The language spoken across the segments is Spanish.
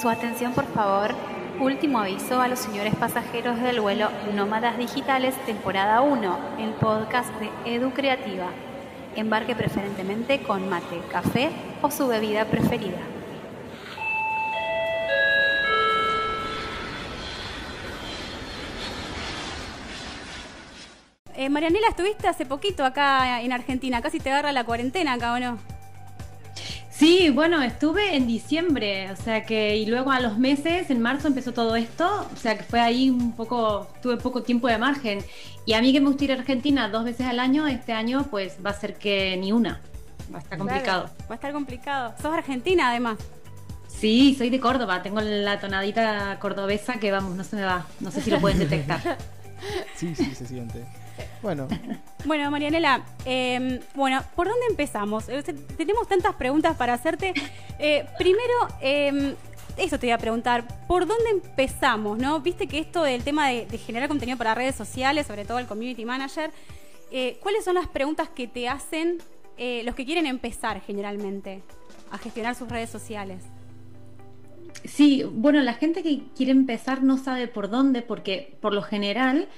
Su atención, por favor. Último aviso a los señores pasajeros del vuelo Nómadas Digitales, temporada 1, el podcast de Edu Creativa. Embarque preferentemente con mate, café o su bebida preferida. Eh, Marianela, estuviste hace poquito acá en Argentina, casi te agarra la cuarentena acá, ¿o no? Sí, bueno, estuve en diciembre, o sea que, y luego a los meses, en marzo empezó todo esto, o sea que fue ahí un poco, tuve poco tiempo de margen. Y a mí que me gusta ir a Argentina dos veces al año, este año pues va a ser que ni una, va a estar complicado. va a estar complicado. Sos argentina además. Sí, soy de Córdoba, tengo la tonadita cordobesa que vamos, no se me va, no sé si lo pueden detectar. sí, sí, se siente. Bueno. Bueno, Marianela, em, bueno, ¿por dónde empezamos? Eh, tenemos tantas preguntas para hacerte. Eh, primero, eh, eso te voy a preguntar, ¿por dónde empezamos? ¿No? Viste que esto del tema de, generar contenido para redes sociales, sobre todo el community manager, eh, ¿cuáles son las preguntas que te hacen los que quieren empezar generalmente a gestionar sus redes sociales? Sí, bueno, la gente que quiere empezar no sabe por dónde, porque por lo general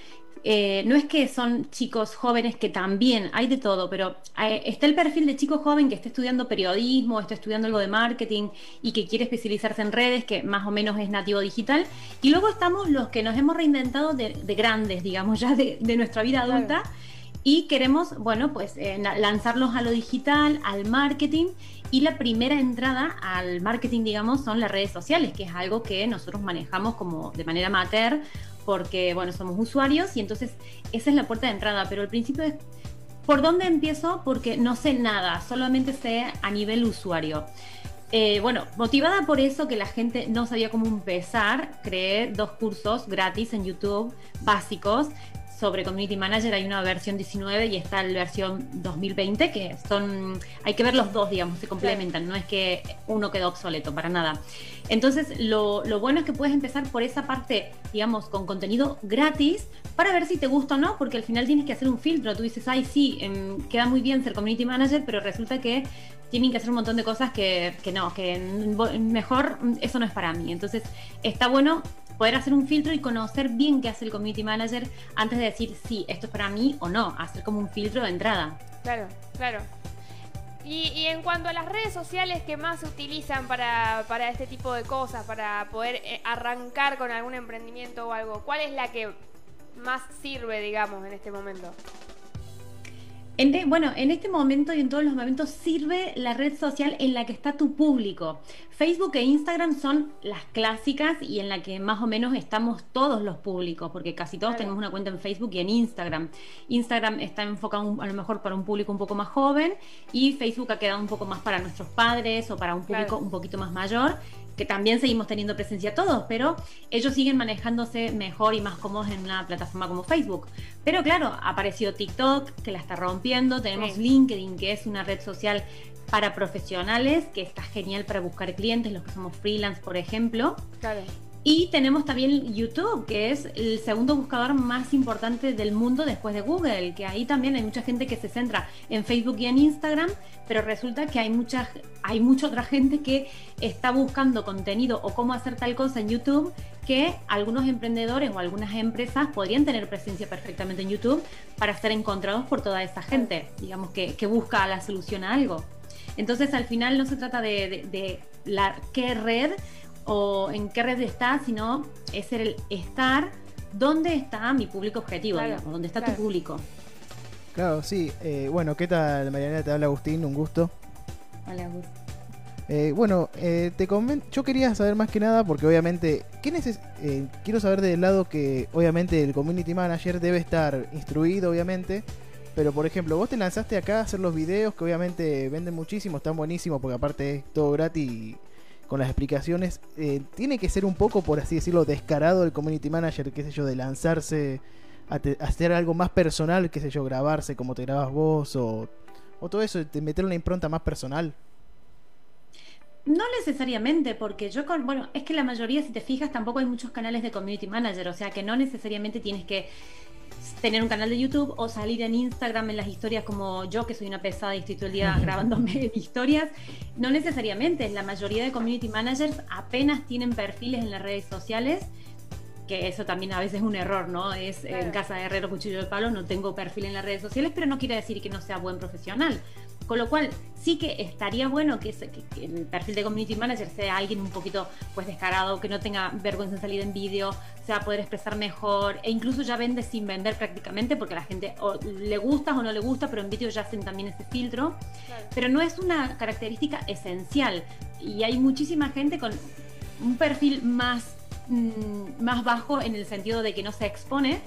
eh, no es que son chicos jóvenes que también hay de todo, pero eh, está el perfil de chico joven que está estudiando periodismo, está estudiando algo de marketing y que quiere especializarse en redes, que más o menos es nativo digital. Y luego estamos los que nos hemos reinventado de, grandes, digamos, ya de, nuestra vida adulta. Y queremos, bueno, pues eh, lanzarlos a lo digital, al marketing. Y la primera entrada al marketing, digamos, son las redes sociales, que es algo que nosotros manejamos como de manera amateur porque, bueno, somos usuarios y entonces esa es la puerta de entrada, pero al principio es, ¿por dónde empiezo? Porque no sé nada, solamente sé a nivel usuario. Eh, bueno, motivada por eso que la gente no sabía cómo empezar, creé dos cursos gratis en YouTube básicos sobre Community Manager hay una versión 19 y está la versión 2020, que son, hay que ver los dos, digamos, se complementan, no es que uno quedó obsoleto, para nada. Entonces, lo, bueno es que puedes empezar por esa parte, digamos, con contenido gratis, para ver si te gusta o no, porque al final tienes que hacer un filtro, tú dices, ay, sí, em, queda muy bien ser Community Manager, pero resulta que tienen que hacer un montón de cosas que, que no, que mejor eso no es para mí. Entonces, está bueno poder hacer un filtro y conocer bien qué hace el community manager antes de decir sí, esto es para mí o no, hacer como un filtro de entrada. Claro, claro. Y, en cuanto a las redes sociales que más se utilizan para, para este tipo de cosas, para poder eh, arrancar con algún emprendimiento o algo, ¿cuál es la que más sirve, digamos, en este momento? Bueno, en este momento y en todos los momentos sirve la red social en la que está tu público. Facebook e Instagram son las clásicas y en la que más o menos estamos todos los públicos, porque casi todos tenemos una cuenta en Facebook y en Instagram. Instagram está enfocado a lo mejor para un público un poco más joven y Facebook ha quedado un poco más para nuestros padres o para un público un poquito más mayor que también seguimos teniendo presencia todos, pero ellos siguen manejándose mejor y más cómodos en una plataforma como Facebook. Pero claro, apareció TikTok, que la está rompiendo, tenemos LinkedIn, que es una red social para profesionales, que está genial para buscar clientes, los que somos freelance, por ejemplo. Claro. Y tenemos también YouTube, que es el segundo buscador más importante del mundo después de Google, que ahí también hay mucha gente que se centra en Facebook y en Instagram, pero resulta que hay mucha, hay otra gente que está buscando contenido o cómo hacer tal cosa en YouTube que algunos emprendedores o algunas empresas podrían tener presencia perfectamente en YouTube para ser encontrados por toda esa gente, digamos, que, que busca la solución a algo. Entonces, al final no se trata de, de la qué red o en qué red está, sino es el estar dónde está mi público objetivo, digamos, dónde está tu público. Claro, sí. Eh, bueno, ¿qué tal, Mariana? Te habla Agustín, un gusto. Hola, Agustín. Eh, bueno, eh, te yo quería saber más que nada, porque obviamente, ¿qué neces quiero saber del lado que obviamente el community manager debe estar instruido, obviamente, pero por ejemplo, vos te lanzaste acá a hacer los videos que obviamente venden muchísimo, están buenísimos, porque aparte es todo gratis con las explicaciones, eh, tiene que ser un poco, por así decirlo, descarado el community manager, qué sé yo, de lanzarse a, hacer algo más personal, qué sé yo, grabarse como te grabas vos o, o todo eso, de meter una impronta más personal. No necesariamente, porque yo con, bueno, es que la mayoría, si te fijas, tampoco hay muchos canales de community manager, o sea que no necesariamente tienes que tener un canal de YouTube o salir en Instagram en las historias como yo, que soy una pesada y estoy todo el día grabándome historias. No necesariamente, la mayoría de community managers apenas tienen perfiles en las redes sociales que eso también a veces es un error, ¿no? Es en casa de Herrero Cuchillo de Palo, no tengo perfil en las redes sociales, pero no quiere decir que no sea buen profesional. Con lo cual, sí que estaría bueno que, el perfil de community manager sea alguien un poquito pues descarado, que no tenga vergüenza en salir en vídeo, sea poder expresar mejor, e incluso ya vende sin vender prácticamente, porque a la gente le gusta o no le gusta, pero en vídeo ya hacen también ese filtro. Pero no es una característica esencial. Y hay muchísima gente con un perfil más Mm, más bajo en el sentido de que no se expone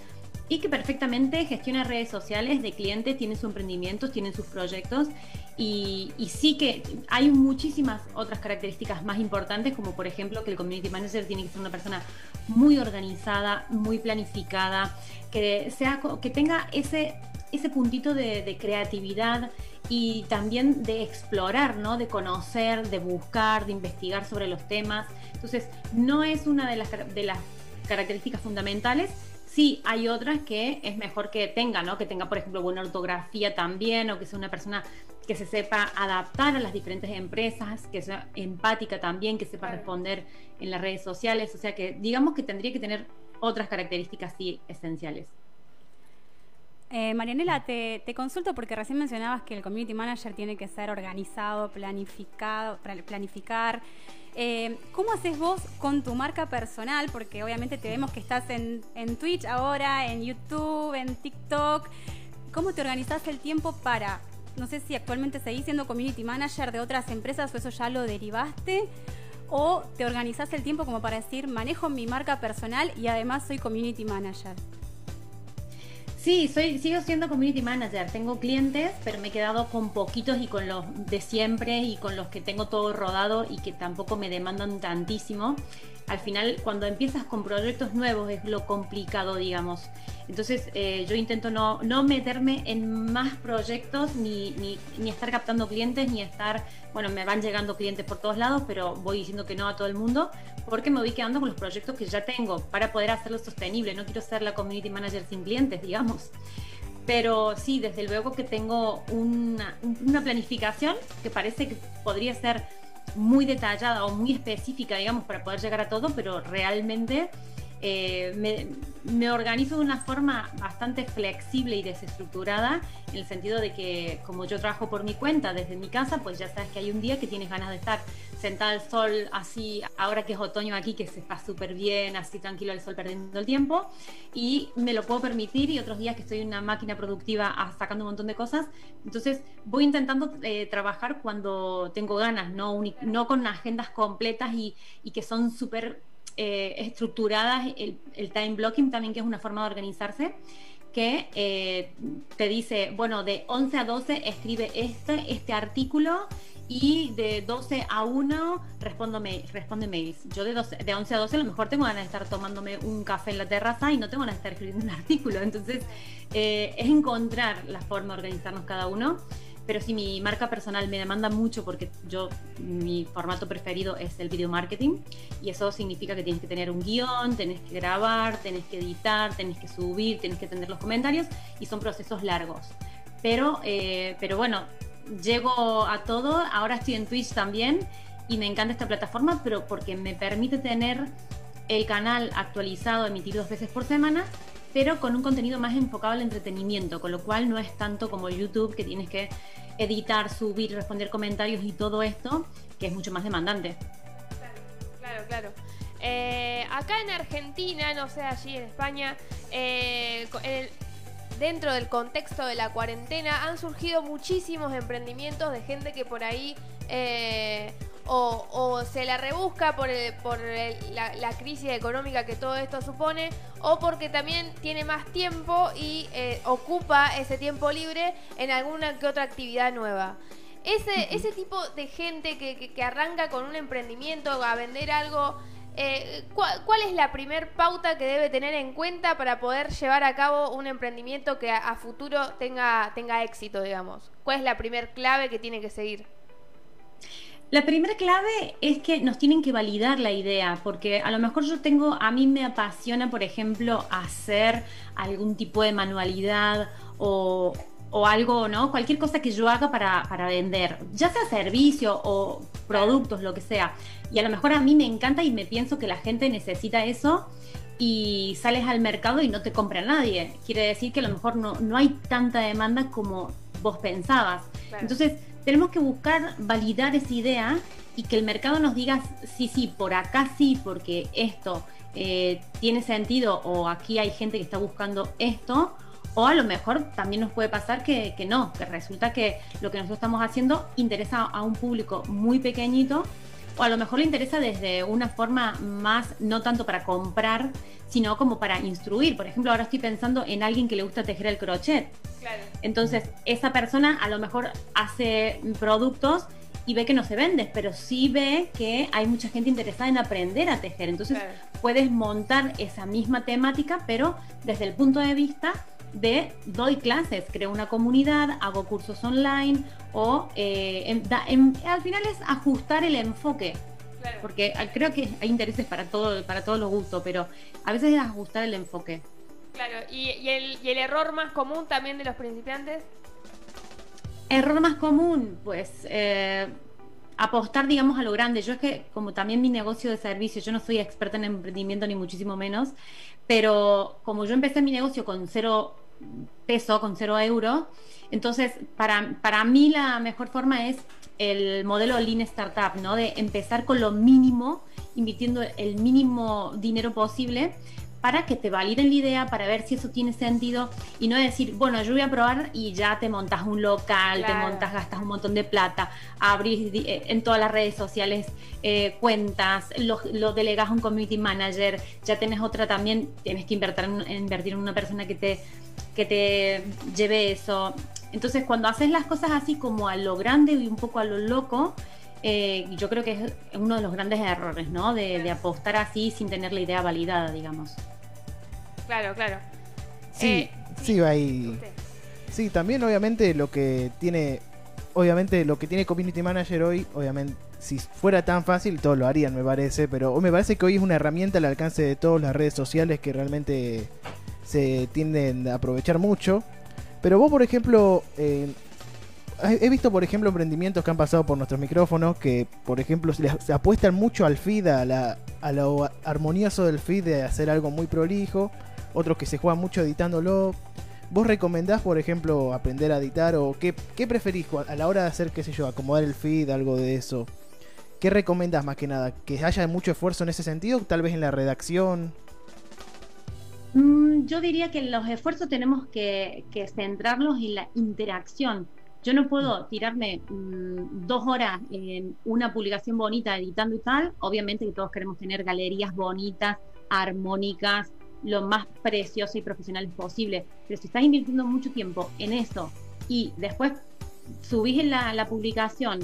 y que perfectamente gestiona redes sociales de clientes, tiene sus emprendimientos, tiene sus proyectos y, sí que hay muchísimas otras características más importantes, como por ejemplo que el community manager tiene que ser una persona muy organizada, muy planificada, que, sea, que tenga ese, ese puntito de, de creatividad y también de explorar, ¿no? de conocer, de buscar, de investigar sobre los temas. Entonces, no es una de las, de las características fundamentales. Sí, hay otras que es mejor que tenga, ¿no? Que tenga, por ejemplo, buena ortografía también, o que sea una persona que se sepa adaptar a las diferentes empresas, que sea empática también, que sepa responder en las redes sociales. O sea que digamos que tendría que tener otras características sí esenciales. Eh, Marianela, te, consulto porque recién mencionabas que el community manager tiene que ser organizado, planificado, planificar. Eh, ¿Cómo haces vos con tu marca personal? Porque obviamente te vemos que estás en, Twitch ahora, en YouTube, en TikTok. ¿Cómo te organizás el tiempo para, no sé si actualmente seguís siendo community manager de otras empresas o eso ya lo derivaste? ¿O te organizás el tiempo como para decir, manejo mi marca personal y además soy community manager? Sí, soy, sigo siendo community manager. Tengo clientes, pero me he quedado con poquitos y con los de siempre y con los que tengo todo rodado y que tampoco me demandan tantísimo. Al final, cuando empiezas con proyectos nuevos es lo complicado, digamos. Entonces eh, yo intento no, no, meterme en más proyectos ni, ni, ni, estar captando clientes, ni estar, bueno, me van llegando clientes por todos lados, pero voy diciendo que no a todo el mundo, porque me voy quedando con los proyectos que ya tengo para poder hacerlo sostenible. No quiero ser la community manager sin clientes, digamos. Pero sí, desde luego que tengo una, una planificación que parece que podría ser muy detallada o muy específica, digamos, para poder llegar a todo, pero realmente eh, me, organizo de una forma bastante flexible y desestructurada, en el sentido de que como yo trabajo por mi cuenta desde mi casa, pues ya sabes que hay un día que tienes ganas de estar sentada al sol así, ahora que es otoño aquí, que se está súper bien, así tranquilo el sol perdiendo el tiempo, y me lo puedo permitir, y otros días que estoy en una máquina productiva sacando un montón de cosas, entonces voy intentando eh, trabajar cuando tengo ganas, no, no con agendas completas y, y que son súper eh, estructuradas, el, time blocking también, que es una forma de organizarse, que eh, te dice, bueno, de 11 a 12 escribe este, este artículo y de 12 a 1 respondo responde mails. Yo de, de 11 a 12 a lo mejor tengo ganas de estar tomándome un café en la terraza y no tengo ganas de estar escribiendo un artículo. Entonces, eh, es encontrar la forma de organizarnos cada uno pero si mi marca personal me demanda mucho porque yo, mi formato preferido es el video marketing y eso significa que tienes que tener un guion, tenés que grabar, tenés que editar, tenés que subir, tenés que tener los comentarios y son procesos largos. Pero, eh, pero bueno, llego a todo, ahora estoy en Twitch también y me encanta esta plataforma, pero porque me permite tener el canal actualizado, emitir dos veces por semana pero con un contenido más enfocado al entretenimiento, con lo cual no es tanto como YouTube que tienes que editar, subir, responder comentarios y todo esto, que es mucho más demandante. Claro, claro. Eh, acá en Argentina, no sé, allí en España, eh, dentro del contexto de la cuarentena han surgido muchísimos emprendimientos de gente que por ahí eh, o, se la rebusca por, por la, crisis económica que todo esto supone, o porque también tiene más tiempo y eh, ocupa ese tiempo libre en alguna que otra actividad nueva. Ese, ese tipo de gente que, que, arranca con un emprendimiento a vender algo, eh, ¿cuál, es la primer pauta que debe tener en cuenta para poder llevar a cabo un emprendimiento que a, a futuro tenga, tenga éxito, digamos? ¿Cuál es la primer clave que tiene que seguir? La primera clave es que nos tienen que validar la idea, porque a lo mejor yo tengo, a mí me apasiona, por ejemplo, hacer algún tipo de manualidad o, algo, ¿no? Cualquier cosa que yo haga para, para, vender, ya sea servicio o productos, lo que sea. Y a lo mejor a mí me encanta y me pienso que la gente necesita eso y sales al mercado y no te compra nadie. Quiere decir que a lo mejor no, no hay tanta demanda como vos pensabas. Entonces, tenemos que buscar validar esa idea y que el mercado nos diga, sí, sí, por acá sí, porque esto eh, tiene sentido o aquí hay gente que está buscando esto, o a lo mejor también nos puede pasar que, que no, que resulta que lo que nosotros estamos haciendo interesa a un público muy pequeñito o a lo mejor le interesa desde una forma más, no tanto para comprar, sino como para instruir. Por ejemplo, ahora estoy pensando en alguien que le gusta tejer el crochet. Entonces, esa persona a lo mejor hace productos y ve que no se vende, pero sí ve que hay mucha gente interesada en aprender a tejer. Entonces, puedes montar esa misma temática, pero desde el punto de vista de doy clases, creo una comunidad, hago cursos online o eh, al final es ajustar el enfoque. Porque creo que hay intereses para todo, para todos los gustos, pero a veces es ajustar el enfoque. Claro, ¿Y, el, ¿y el error más común también de los principiantes? Error más común, pues eh, apostar, digamos, a lo grande. Yo es que, como también mi negocio de servicio, yo no soy experta en emprendimiento ni muchísimo menos, pero como yo empecé mi negocio con cero peso, con cero euros. Entonces, para, para mí la mejor forma es el modelo Lean Startup, ¿no? De empezar con lo mínimo, invirtiendo el mínimo dinero posible para que te validen la idea, para ver si eso tiene sentido y no decir, bueno, yo voy a probar y ya te montas un local, te montas, gastas un montón de plata, abrís eh, en todas las redes sociales eh, cuentas, lo, delegas a un community manager, ya tienes otra también, tienes que invertir en, invertir en una persona que te, que te lleve eso. Entonces, cuando haces las cosas así como a lo grande y un poco a lo loco, eh, yo creo que es uno de los grandes errores, ¿no? De, apostar así sin tener la idea validada, digamos. Claro, claro. Sí, eh, sí, ahí. Sí, también obviamente lo que tiene, obviamente lo que tiene Community Manager hoy, obviamente si fuera tan fácil todos lo harían, me parece, pero me parece que hoy es una herramienta al alcance de todas las redes sociales que realmente se tienden a aprovechar mucho. Pero vos, por ejemplo, eh, he visto, por ejemplo, emprendimientos que han pasado por nuestros micrófonos que, por ejemplo, se, apuestan mucho al feed, a, lo armonioso del feed de hacer algo muy prolijo. Otros que se juegan mucho editándolo. ¿Vos recomendás, por ejemplo, aprender a editar o qué, qué preferís a la hora de hacer, qué sé yo, acomodar el feed, algo de eso? ¿Qué recomendás más que nada? ¿Que haya mucho esfuerzo en ese sentido? Tal vez en la redacción. Mm, yo diría que los esfuerzos tenemos que, que centrarlos en la interacción yo no puedo tirarme mm, dos horas en una publicación bonita editando y tal. Obviamente que todos queremos tener galerías bonitas, armónicas, lo más precioso y profesional posible. Pero si estás invirtiendo mucho tiempo en eso y después subís en la, publicación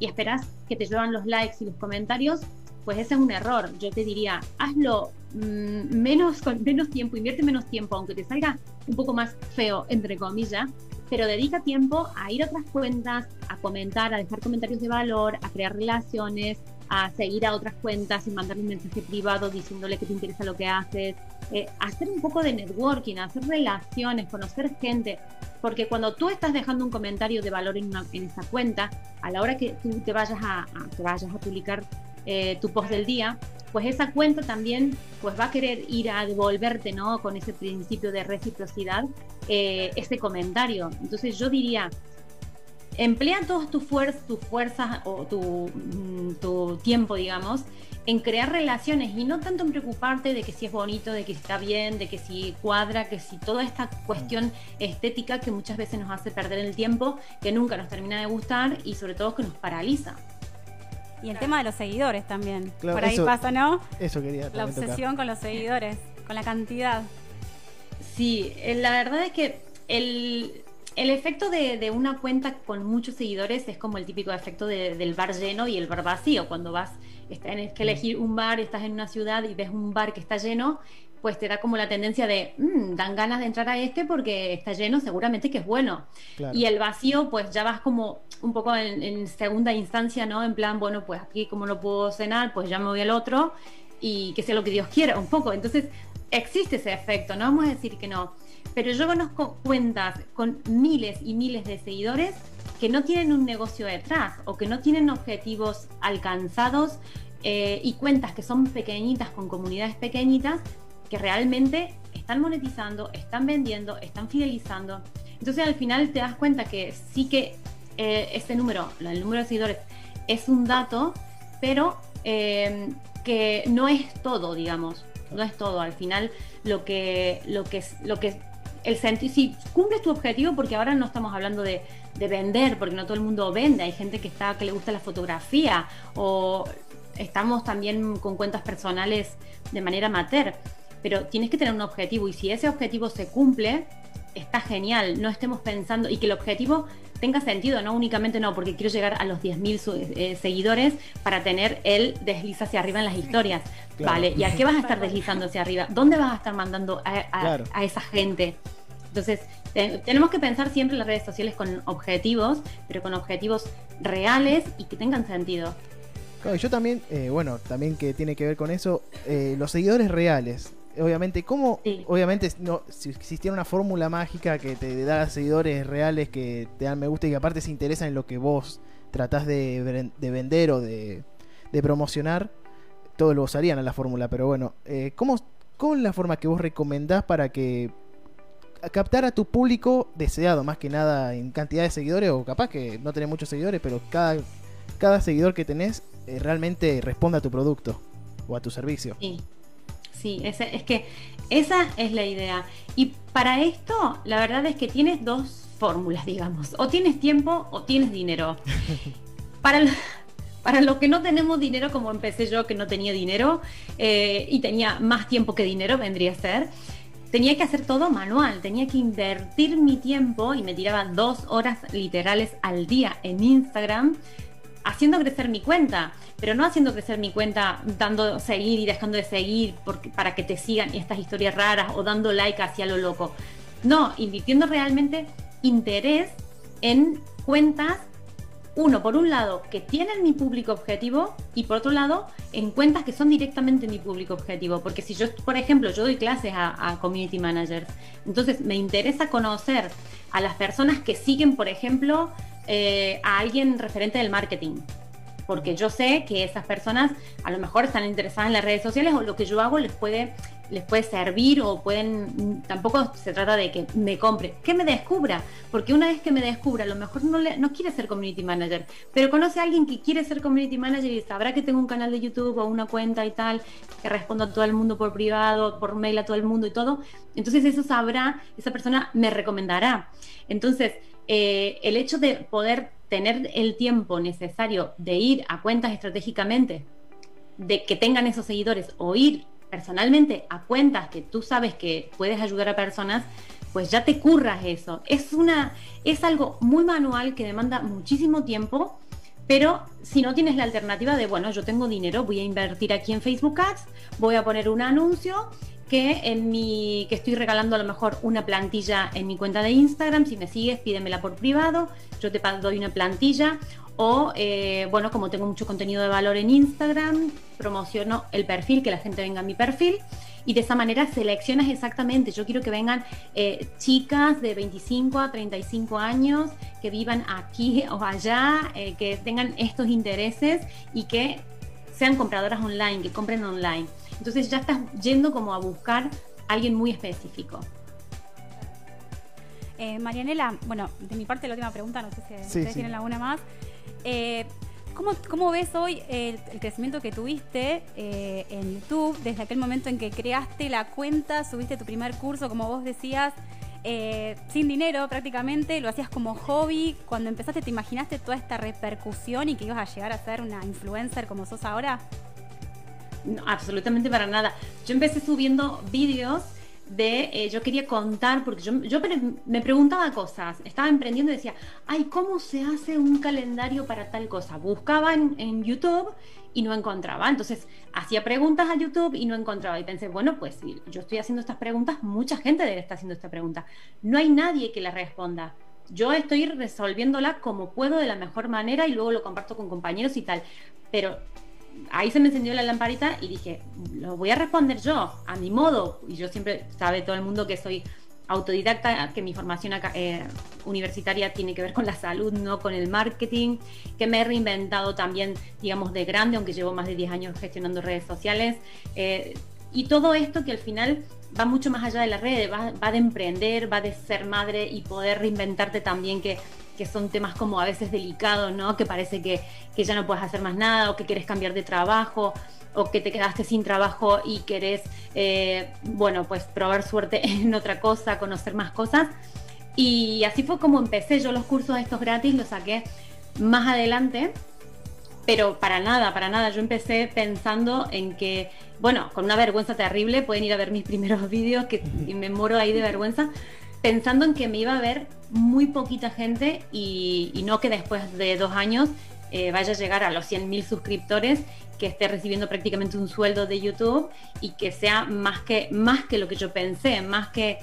y esperás que te llevan los likes y los comentarios, pues ese es un error. Yo te diría, hazlo mm, menos con menos tiempo, invierte menos tiempo, aunque te salga un poco más feo, entre comillas, pero dedica tiempo a ir a otras cuentas, a comentar, a dejar comentarios de valor, a crear relaciones, a seguir a otras cuentas y mandarle un mensaje privado diciéndole que te interesa lo que haces, eh, hacer un poco de networking, hacer relaciones, conocer gente, porque cuando tú estás dejando un comentario de valor en, en esa cuenta, a la hora que tú te vayas a, a vayas a publicar eh, tu post del día, pues esa cuenta también pues va a querer ir a devolverte, ¿no? Con ese principio de reciprocidad, eh, ese comentario. Entonces yo diría, emplea todas tus fuerzas, tus fuerzas o tu, mm, tu, tiempo, digamos, en crear relaciones y no tanto en preocuparte de que si es bonito, de que si está bien, de que si cuadra, que si toda esta cuestión estética que muchas veces nos hace perder el tiempo, que nunca nos termina de gustar y sobre todo que nos paraliza. Y el tema de los seguidores también. Por ahí pasa, ¿no? Eso quería. La obsesión con los seguidores, con la cantidad. Sí, eh, la verdad es que el, efecto de, una cuenta con muchos seguidores es como el típico efecto del bar lleno y el bar vacío. Cuando vas, tienes que elegir un bar, estás en una ciudad y ves un bar que está lleno, pues te da como la tendencia de, "Mm, dan ganas de entrar a este porque está lleno, seguramente que es bueno. Claro. Y el vacío, pues ya vas como un poco en, en segunda instancia, ¿no? En plan, bueno, pues aquí como no puedo cenar, pues ya me voy al otro y que sea lo que Dios quiera, un poco. Entonces, existe ese efecto, no vamos a decir que no. Pero yo conozco cuentas con miles y miles de seguidores que no tienen un negocio detrás o que no tienen objetivos alcanzados eh, y cuentas que son pequeñitas con comunidades pequeñitas que realmente están monetizando, están vendiendo, están fidelizando. Entonces al final te das cuenta que sí que eh, ese número, el número de seguidores, es un dato, pero eh, que no es todo, digamos, no es todo. Al final lo que, lo que, lo que el sentido, si cumples tu objetivo, porque ahora no estamos hablando de, de vender, porque no todo el mundo vende, hay gente que está que le gusta la fotografía o estamos también con cuentas personales de manera amateur, pero tienes que tener un objetivo y si ese objetivo se cumple, está genial, no estemos pensando y que el objetivo tenga sentido, no únicamente no, porque quiero llegar a los 10.000 su- eh, seguidores para tener el desliza hacia arriba en las historias. Claro. Vale, ¿y a qué vas a estar deslizando hacia arriba? ¿Dónde vas a estar mandando a, a- Claro. a esa gente? Entonces, te- tenemos que pensar siempre en las redes sociales con objetivos, pero con objetivos reales y que tengan sentido. Claro, y yo también, eh, bueno, también que tiene que ver con eso, eh, los seguidores reales. Obviamente, ¿cómo? Sí. Obviamente, no, si existiera una fórmula mágica que te da seguidores reales que te dan me gusta y que aparte se interesan en lo que vos tratás de, de vender o de, de promocionar, todos lo usarían a la fórmula. Pero bueno, eh, ¿cómo, ¿cómo es la forma que vos recomendás para que captar a tu público deseado, más que nada en cantidad de seguidores, o capaz que no tenés muchos seguidores, pero cada, cada seguidor que tenés eh, realmente responde a tu producto o a tu servicio. Sí, sí, ese- es que esa es la idea. Y para esto, la verdad es que tienes dos fórmulas, digamos. O tienes tiempo o tienes dinero. Para, lo- para los que no tenemos dinero, como empecé yo, que no tenía dinero eh, y tenía más tiempo que dinero, vendría a ser, tenía que hacer todo manual, tenía que invertir mi tiempo y me tiraba dos horas literales al día en Instagram haciendo crecer mi cuenta, pero no haciendo crecer mi cuenta dando seguir y dejando de seguir para que te sigan estas historias raras o dando like hacia lo loco. No, invirtiendo realmente interés en cuentas, uno, por un lado, que tienen mi público objetivo y por otro lado, en cuentas que son directamente mi público objetivo. Porque si yo, por ejemplo, yo doy clases a, community managers, entonces me interesa conocer a las personas que siguen, por ejemplo, eh, a alguien referente del marketing. Porque yo sé que esas personas a lo mejor están interesadas en las redes sociales o lo que yo hago les puede, les puede servir o pueden, tampoco se trata de que me compre, que me descubra, porque una vez que me descubra, a lo mejor no, le- no quiere ser community manager, pero conoce a alguien que quiere ser community manager y sabrá que tengo un canal de YouTube o una cuenta y tal, que respondo a todo el mundo por privado, por mail a todo el mundo y todo, entonces eso sabrá, esa persona me recomendará. Entonces, eh, el hecho de poder tener el tiempo necesario de ir a cuentas estratégicamente, de que tengan esos seguidores o ir personalmente a cuentas que tú sabes que puedes ayudar a personas, pues ya te curras eso. Es una es algo muy manual que demanda muchísimo tiempo, pero si no tienes la alternativa de, bueno, yo tengo dinero, voy a invertir aquí en Facebook Ads, voy a poner un anuncio que en mi que estoy regalando a lo mejor una plantilla en mi cuenta de Instagram, si me sigues pídemela por privado, yo te doy una plantilla o eh, bueno, como tengo mucho contenido de valor en Instagram, promociono el perfil, que la gente venga a mi perfil y de esa manera seleccionas exactamente. Yo quiero que vengan eh, chicas de 25 a 35 años que vivan aquí o allá, eh, que tengan estos intereses y que sean compradoras online, que compren online. Entonces ya estás yendo como a buscar a alguien muy específico. Eh, Marianela, bueno, de mi parte la última pregunta, no sé si Sí, ustedes sí. tienen alguna más. Eh, ¿cómo, cómo ves hoy el, el crecimiento que tuviste eh, en YouTube desde aquel momento en que creaste la cuenta, subiste tu primer curso, como vos decías, eh, sin dinero prácticamente, lo hacías como hobby? Cuando empezaste, ¿te imaginaste toda esta repercusión y que ibas a llegar a ser una influencer como sos ahora? No, absolutamente para nada. Yo empecé subiendo vídeos de, eh, yo quería contar, porque yo, me preguntaba cosas, estaba emprendiendo y decía, ay, ¿cómo se hace un calendario para tal cosa? Buscaba en, en YouTube y no encontraba. Entonces hacía preguntas a YouTube y no encontraba. Y pensé, bueno, pues si yo estoy haciendo estas preguntas, mucha gente debe estar haciendo esta pregunta. No hay nadie que la responda. Yo estoy resolviéndola como puedo de la mejor manera y luego lo comparto con compañeros y tal. Pero ahí se me encendió la lamparita y dije, lo voy a responder yo, a mi modo. Y yo siempre, sabe todo el mundo que soy autodidacta, que mi formación eh, universitaria tiene que ver con la salud, no con el marketing, que me he reinventado también, digamos, de grande, aunque llevo más de 10 años gestionando redes sociales. Eh, y todo esto que al final va mucho más allá de las redes, va, de emprender, va de ser madre y poder reinventarte también, que, que son temas como a veces delicados, ¿no? Que parece que, que ya no puedes hacer más nada o que quieres cambiar de trabajo o que te quedaste sin trabajo y querés, eh, bueno, pues probar suerte en otra cosa, conocer más cosas. Y así fue como empecé yo los cursos estos gratis, los saqué más adelante, pero para nada, para nada. Yo empecé pensando en que, bueno, con una vergüenza terrible, pueden ir a ver mis primeros vídeos, que me moro ahí de vergüenza, pensando en que me iba a ver muy poquita gente y, no que después de dos años eh, vaya a llegar a los 100.000 suscriptores que esté recibiendo prácticamente un sueldo de YouTube y que sea más que, más que lo que yo pensé, más que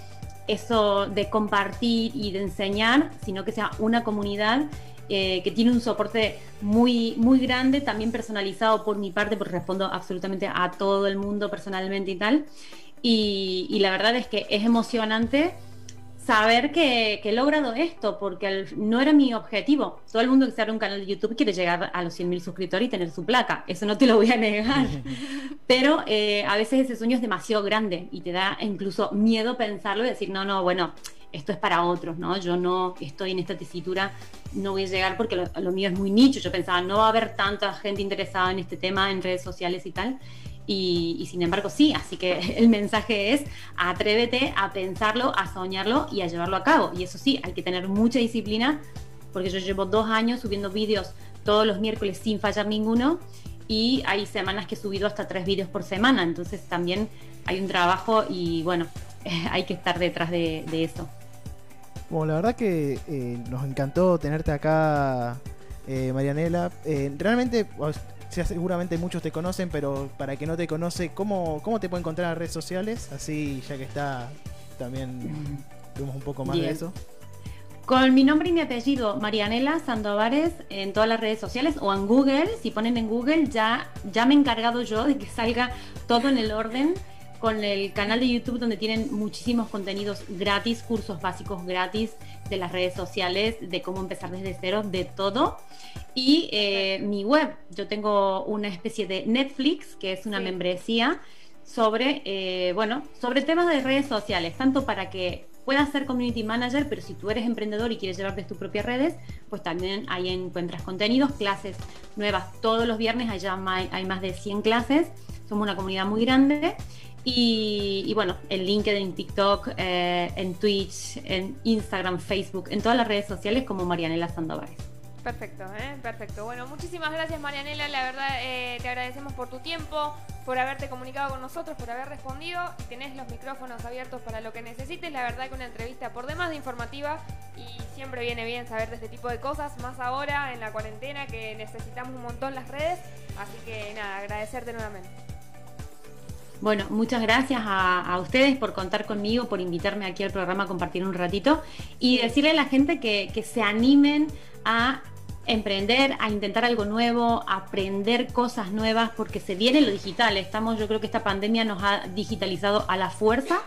eso de compartir y de enseñar, sino que sea una comunidad eh, que tiene un soporte muy, muy grande, también personalizado por mi parte, porque respondo absolutamente a todo el mundo personalmente y tal. y la verdad es que es emocionante saber que, he logrado esto, porque no era mi objetivo. Todo el mundo que se abre un canal de YouTube quiere llegar a los 100.000 suscriptores y tener su placa, eso no te lo voy a negar. Pero eh, a veces ese sueño es demasiado grande y te da incluso miedo pensarlo y decir, no, no, bueno, esto es para otros, ¿no? Yo no estoy en esta tesitura, no voy a llegar porque lo, lo mío es muy nicho. Yo pensaba, no va a haber tanta gente interesada en este tema en redes sociales y tal. Y, sin embargo sí, así que el mensaje es atrévete a pensarlo, a soñarlo y a llevarlo a cabo. Y eso sí, hay que tener mucha disciplina, porque yo llevo dos años subiendo vídeos todos los miércoles sin fallar ninguno y hay semanas que he subido hasta tres vídeos por semana, entonces también hay un trabajo y bueno, hay que estar detrás de, eso. Bueno, la verdad que eh, nos encantó tenerte acá, eh, Marianela. Eh, realmente seguramente muchos te conocen, pero para que no te conoce, ¿cómo, cómo te puede encontrar en las redes sociales? Así, ya que está, también vemos un poco más de eso. Con mi nombre y mi apellido, Marianela Sandovares, en todas las redes sociales o en Google. Si ponen en Google, ya, ya me he encargado yo de que salga todo en el orden con el canal de YouTube donde tienen muchísimos contenidos gratis, cursos básicos gratis de las redes sociales, de cómo empezar desde cero, de todo. Y eh, mi web, yo tengo una especie de Netflix, que es una membresía sobre, eh, bueno, sobre temas de redes sociales, tanto para que puedas ser community manager, pero si tú eres emprendedor y quieres llevarte tus propias redes, pues también ahí encuentras contenidos, clases nuevas todos los viernes, allá hay más de 100 clases, somos una comunidad muy grande y, bueno, en LinkedIn, TikTok, eh, en Twitch, en Instagram, Facebook, en todas las redes sociales como Marianela Sandoval. Perfecto, ¿eh? perfecto. Bueno, muchísimas gracias Marianela, la verdad eh, te agradecemos por tu tiempo, por haberte comunicado con nosotros, por haber respondido y tenés los micrófonos abiertos para lo que necesites. La verdad que una entrevista por demás de informativa y siempre viene bien saber de este tipo de cosas, más ahora en la cuarentena que necesitamos un montón las redes. Así que nada, agradecerte nuevamente. Bueno, muchas gracias a, ustedes por contar conmigo, por invitarme aquí al programa a compartir un ratito y decirle a la gente que, se animen a emprender, a intentar algo nuevo, a aprender cosas nuevas, porque se viene lo digital. Estamos, yo creo que esta pandemia nos ha digitalizado a la fuerza.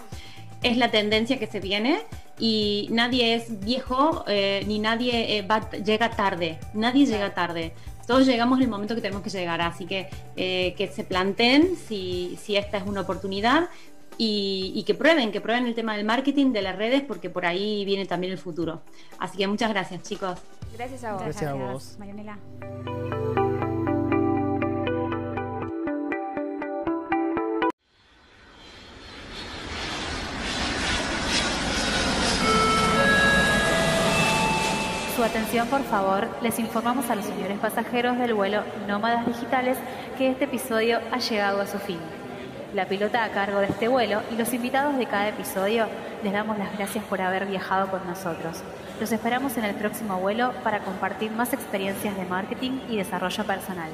Es la tendencia que se viene y nadie es viejo eh, ni nadie eh, llega tarde. Nadie llega tarde todos llegamos en el momento que tenemos que llegar, así que eh, que se planteen si, si, esta es una oportunidad y, que prueben, que prueben el tema del marketing, de las redes, porque por ahí viene también el futuro. Así que muchas gracias, chicos. Gracias a vos. Gracias, a vos. Marianela. Atención, por favor, les informamos a los señores pasajeros del vuelo Nómadas Digitales que este episodio ha llegado a su fin. la pilota a cargo de este vuelo y los invitados de cada episodio les damos las gracias por haber viajado con nosotros. Los esperamos en el próximo vuelo para compartir más experiencias de marketing y desarrollo personal.